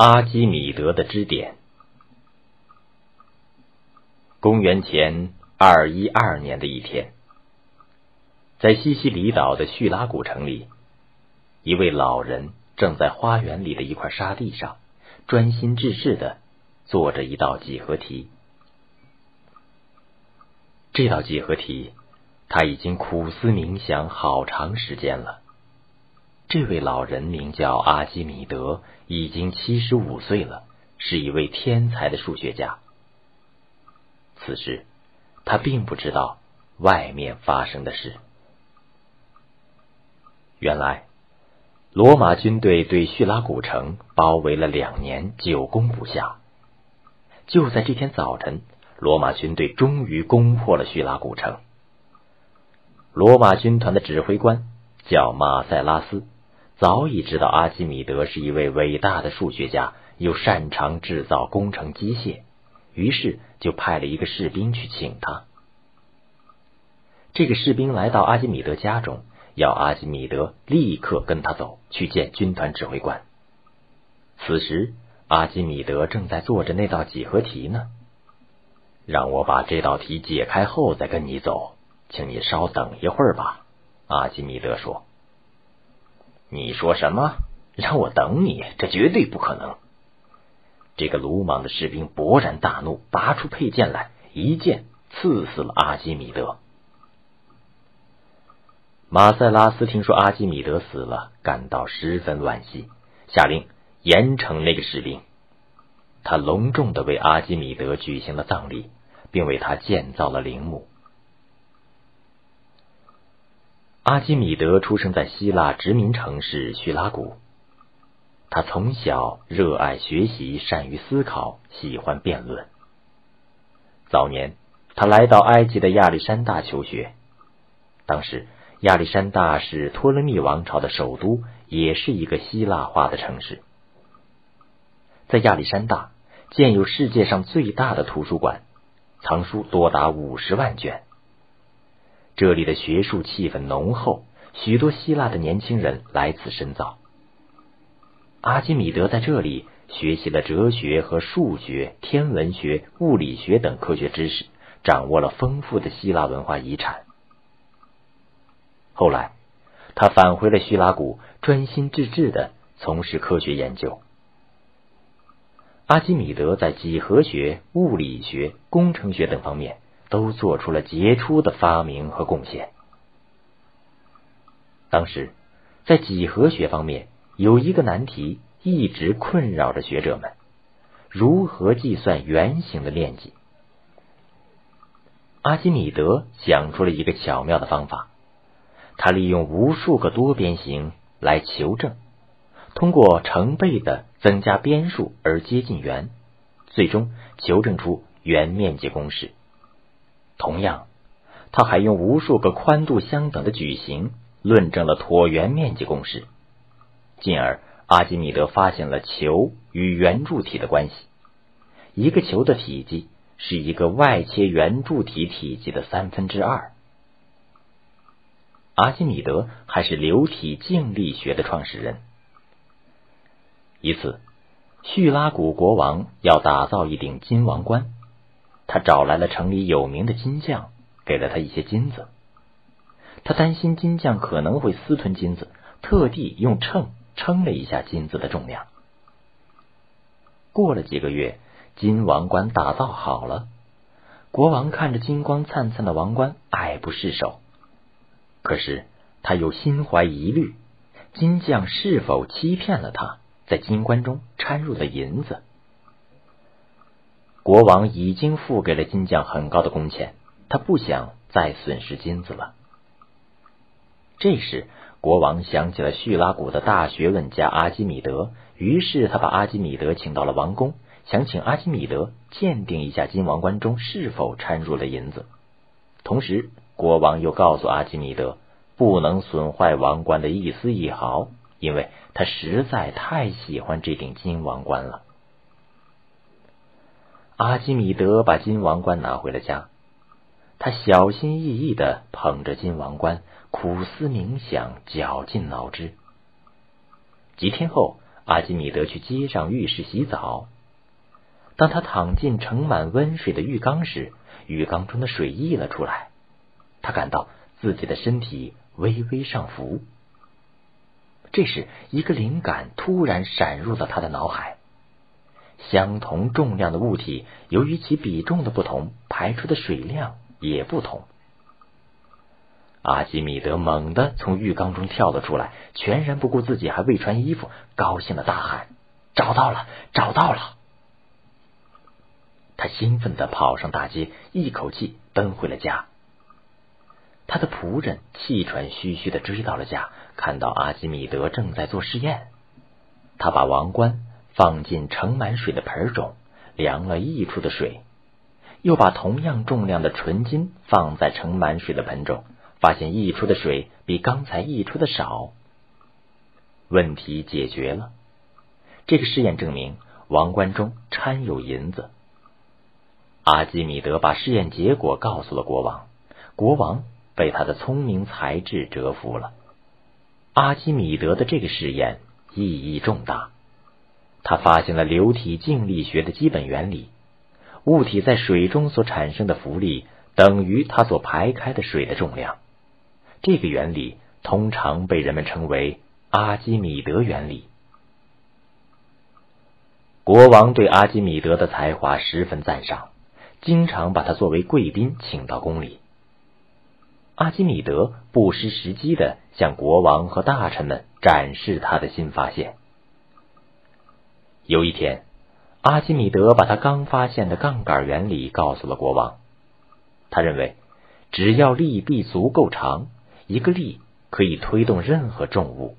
阿基米德的支点。公元前二一二年的一天，在西西里岛的叙拉古城里，一位老人正在花园里的一块沙地上专心致志的做着一道几何题。这道几何题，他已经苦思冥想好长时间了。这位老人名叫阿基米德，已经七十五岁了，是一位天才的数学家。此时，他并不知道外面发生的事。原来，罗马军队对叙拉古城包围了两年，久攻不下。就在这天早晨，罗马军队终于攻破了叙拉古城。罗马军团的指挥官叫马塞拉斯。早已知道阿基米德是一位伟大的数学家，又擅长制造工程机械，于是就派了一个士兵去请他。这个士兵来到阿基米德家中，要阿基米德立刻跟他走去见军团指挥官。此时，阿基米德正在做着那道几何题呢。让我把这道题解开后再跟你走，请你稍等一会儿吧。”阿基米德说。你说什么？让我等你？这绝对不可能！这个鲁莽的士兵勃然大怒，拔出佩剑来，一剑刺死了阿基米德。马塞拉斯听说阿基米德死了，感到十分惋惜，下令严惩那个士兵。他隆重的为阿基米德举行了葬礼，并为他建造了陵墓。阿基米德出生在希腊殖民城市叙拉古。他从小热爱学习，善于思考，喜欢辩论。早年，他来到埃及的亚历山大求学。当时，亚历山大是托勒密王朝的首都，也是一个希腊化的城市。在亚历山大建有世界上最大的图书馆，藏书多达五十万卷。这里的学术气氛浓厚，许多希腊的年轻人来此深造。阿基米德在这里学习了哲学和数学、天文学、物理学等科学知识，掌握了丰富的希腊文化遗产。后来，他返回了叙拉古，专心致志的从事科学研究。阿基米德在几何学、物理学、工程学等方面。都做出了杰出的发明和贡献。当时，在几何学方面有一个难题一直困扰着学者们：如何计算圆形的面积？阿基米德想出了一个巧妙的方法，他利用无数个多边形来求证，通过成倍的增加边数而接近圆，最终求证出圆面积公式。同样，他还用无数个宽度相等的矩形论证了椭圆面积公式，进而阿基米德发现了球与圆柱体的关系。一个球的体积是一个外切圆柱体体积的三分之二。阿基米德还是流体静力学的创始人。一次，叙拉古国王要打造一顶金王冠。他找来了城里有名的金匠，给了他一些金子。他担心金匠可能会私吞金子，特地用秤称了一下金子的重量。过了几个月，金王冠打造好了。国王看着金光灿灿的王冠，爱不释手。可是他又心怀疑虑：金匠是否欺骗了他，在金冠中掺入了银子？国王已经付给了金匠很高的工钱，他不想再损失金子了。这时，国王想起了叙拉古的大学问家阿基米德，于是他把阿基米德请到了王宫，想请阿基米德鉴定一下金王冠中是否掺入了银子。同时，国王又告诉阿基米德，不能损坏王冠的一丝一毫，因为他实在太喜欢这顶金王冠了。阿基米德把金王冠拿回了家，他小心翼翼的捧着金王冠，苦思冥想，绞尽脑汁。几天后，阿基米德去街上浴室洗澡。当他躺进盛满温水的浴缸时，浴缸中的水溢了出来，他感到自己的身体微微上浮。这时，一个灵感突然闪入了他的脑海：相同重量的物体，由于其比重的不同，排出的水量也不同。阿基米德猛地从浴缸中跳了出来，全然不顾自己还未穿衣服，高兴的大喊：“找到了，找到了！”他兴奋的跑上大街，一口气奔回了家。他的仆人气喘吁吁的追到了家，看到阿基米德正在做试验。他把王冠放进盛满水的盆中，量了溢出的水，又把同样重量的纯金放在盛满水的盆中。发现溢出的水比刚才溢出的少，问题解决了。这个试验证明王冠中掺有银子。阿基米德把试验结果告诉了国王，国王被他的聪明才智折服了。阿基米德的这个试验意义重大，他发现了流体静力学的基本原理：物体在水中所产生的浮力等于它所排开的水的重量。这个原理通常被人们称为阿基米德原理。国王对阿基米德的才华十分赞赏，经常把他作为贵宾请到宫里。阿基米德不失时机的向国王和大臣们展示他的新发现。有一天，阿基米德把他刚发现的杠杆原理告诉了国王。他认为，只要力臂足够长。一个力可以推动任何重物。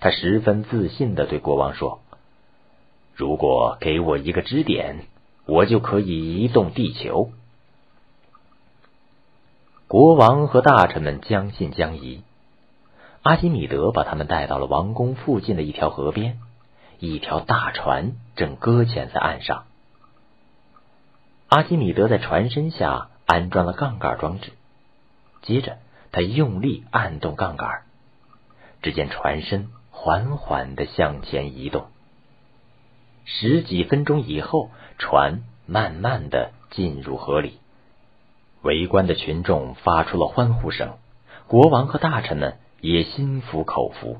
他十分自信的对国王说：“如果给我一个支点，我就可以移动地球。”国王和大臣们将信将疑。阿基米德把他们带到了王宫附近的一条河边，一条大船正搁浅在岸上。阿基米德在船身下安装了杠杆装置，接着。他用力按动杠杆，只见船身缓缓的向前移动。十几分钟以后，船慢慢的进入河里。围观的群众发出了欢呼声，国王和大臣们也心服口服。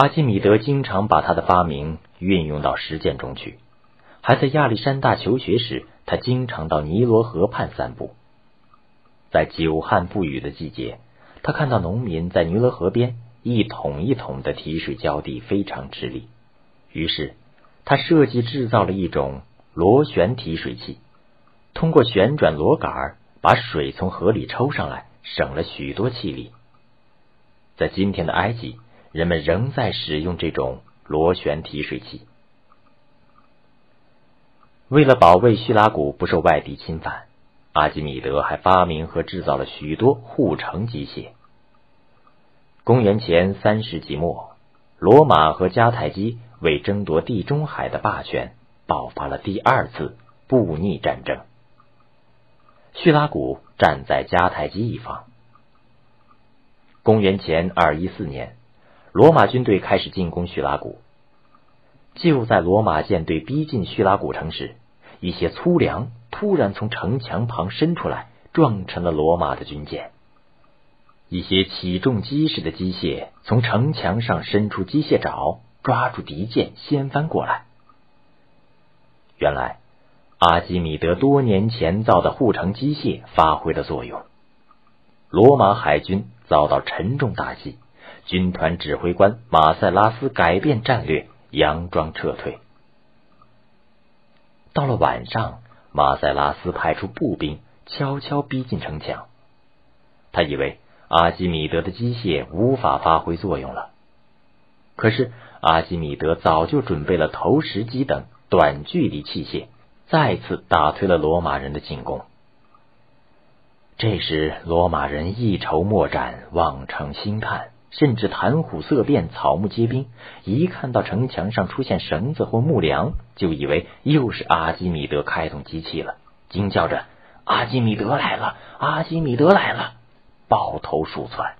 阿基米德经常把他的发明运用到实践中去。还在亚历山大求学时，他经常到尼罗河畔散步。在久旱不雨的季节，他看到农民在尼罗河边一桶一桶的提水浇地，非常吃力。于是，他设计制造了一种螺旋提水器，通过旋转螺杆把水从河里抽上来，省了许多气力。在今天的埃及，人们仍在使用这种螺旋提水器。为了保卫叙拉古不受外敌侵犯。阿基米德还发明和制造了许多护城机械。公元前三世纪末，罗马和迦太基为争夺地中海的霸权，爆发了第二次布匿战争。叙拉古站在迦太基一方。公元前二一四年，罗马军队开始进攻叙拉古。就在罗马舰队逼近叙拉古城时，一些粗粮。突然从城墙旁伸出来，撞沉了罗马的军舰。一些起重机式的机械从城墙上伸出机械爪，抓住敌舰，掀翻过来。原来，阿基米德多年前造的护城机械发挥了作用。罗马海军遭到沉重打击，军团指挥官马塞拉斯改变战略，佯装撤退。到了晚上。马塞拉斯派出步兵，悄悄逼近城墙。他以为阿基米德的机械无法发挥作用了。可是阿基米德早就准备了投石机等短距离器械，再次打退了罗马人的进攻。这时，罗马人一筹莫展，望城兴叹。甚至谈虎色变，草木皆兵。一看到城墙上出现绳子或木梁，就以为又是阿基米德开动机器了，惊叫着：“阿基米德来了！阿基米德来了！”抱头鼠窜。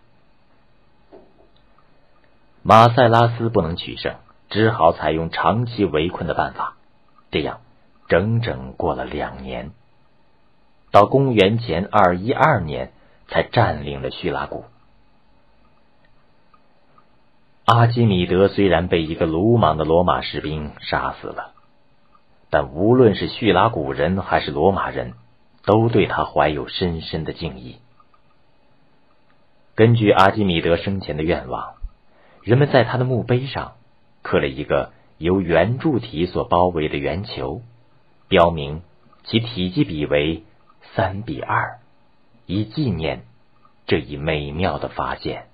马塞拉斯不能取胜，只好采用长期围困的办法。这样，整整过了两年，到公元前二一二年才占领了叙拉古。阿基米德虽然被一个鲁莽的罗马士兵杀死了，但无论是叙拉古人还是罗马人，都对他怀有深深的敬意。根据阿基米德生前的愿望，人们在他的墓碑上刻了一个由圆柱体所包围的圆球，标明其体积比为三比二，以纪念这一美妙的发现。